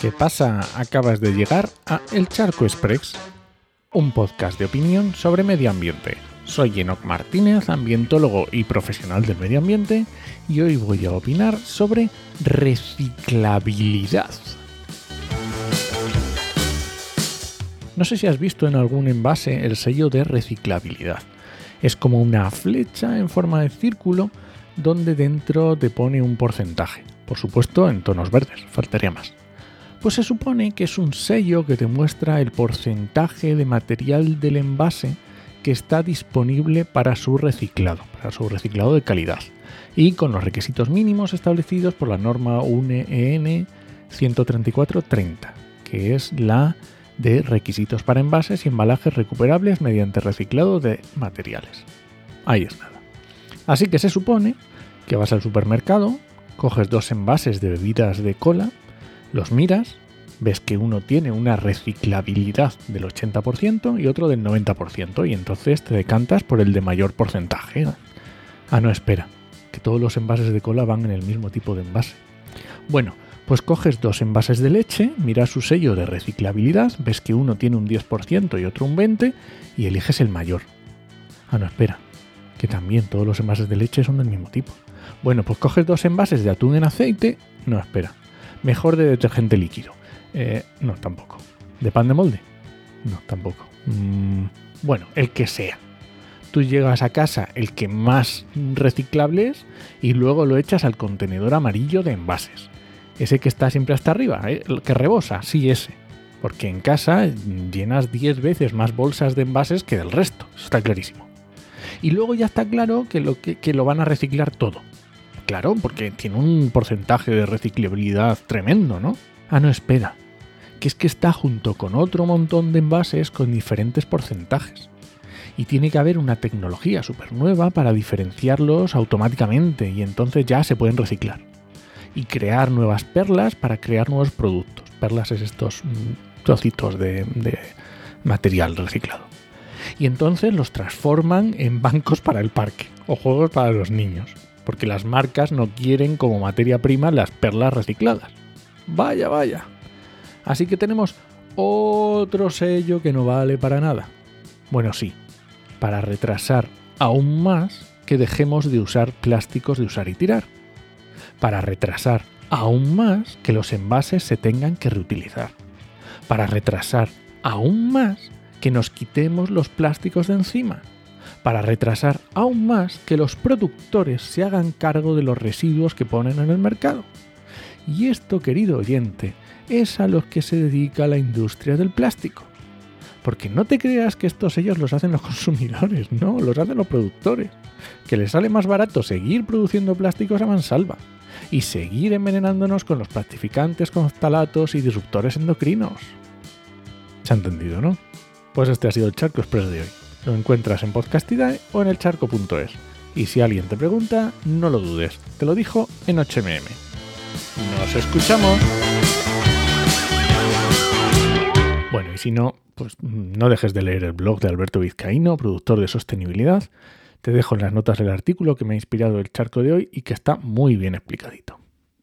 ¿Qué pasa? Acabas de llegar a El Charco Express, un podcast de opinión sobre medio ambiente. Soy Enoc Martínez, ambientólogo y profesional del medio ambiente, y hoy voy a opinar sobre reciclabilidad. No sé si has visto en algún envase el sello de reciclabilidad. Es como una flecha en forma de círculo donde dentro te pone un porcentaje. Por supuesto en tonos verdes, faltaría más pues se supone que es un sello que te muestra el porcentaje de material del envase que está disponible para su reciclado, para su reciclado de calidad, y con los requisitos mínimos establecidos por la norma UNEN 13430, que es la de requisitos para envases y embalajes recuperables mediante reciclado de materiales. Ahí es nada. Así que se supone que vas al supermercado, coges dos envases de bebidas de cola, los miras, ves que uno tiene una reciclabilidad del 80% y otro del 90%, y entonces te decantas por el de mayor porcentaje. Ah, no, espera, que todos los envases de cola van en el mismo tipo de envase. Bueno, pues coges dos envases de leche, miras su sello de reciclabilidad, ves que uno tiene un 10% y otro un 20% y eliges el mayor. Ah, no, espera, que también todos los envases de leche son del mismo tipo. Bueno, pues coges dos envases de atún en aceite, no, espera, Mejor de detergente líquido. Eh, no, tampoco. ¿De pan de molde? No, tampoco. Mm, bueno, el que sea. Tú llegas a casa el que más reciclable es y luego lo echas al contenedor amarillo de envases. Ese que está siempre hasta arriba, ¿eh? el que rebosa, sí, ese. Porque en casa llenas 10 veces más bolsas de envases que del resto. Está clarísimo. Y luego ya está claro que lo, que lo van a reciclar todo. Claro, porque tiene un porcentaje de reciclabilidad tremendo, ¿no? Ah, no, espera. Que es que está junto con otro montón de envases con diferentes porcentajes. Y tiene que haber una tecnología súper nueva para diferenciarlos automáticamente y entonces ya se pueden reciclar. Y crear nuevas perlas para crear nuevos productos. Perlas es estos mm, trocitos de, de material reciclado. Y entonces los transforman en bancos para el parque o juegos para los niños porque las marcas no quieren como materia prima las perlas recicladas. Vaya, vaya. Así que tenemos otro sello que no vale para nada. Bueno, sí, para retrasar aún más que dejemos de usar plásticos de usar y tirar. Para retrasar aún más que los envases se tengan que reutilizar. Para retrasar aún más que nos quitemos los plásticos de encima para retrasar aún más que los productores se hagan cargo de los residuos que ponen en el mercado. Y esto, querido oyente, es a los que se dedica la industria del plástico. Porque no te creas que estos ellos los hacen los consumidores, no, los hacen los productores. Que les sale más barato seguir produciendo plásticos a mansalva y seguir envenenándonos con los plastificantes con talatos y disruptores endocrinos. ¿Se ha entendido, no? Pues este ha sido el Charco Express de hoy. Lo encuentras en Podcastidae o en elcharco.es. Y si alguien te pregunta, no lo dudes. Te lo dijo en HMM. ¡Nos escuchamos! Bueno, y si no, pues no dejes de leer el blog de Alberto Vizcaíno, productor de sostenibilidad. Te dejo en las notas el artículo que me ha inspirado el charco de hoy y que está muy bien explicadito.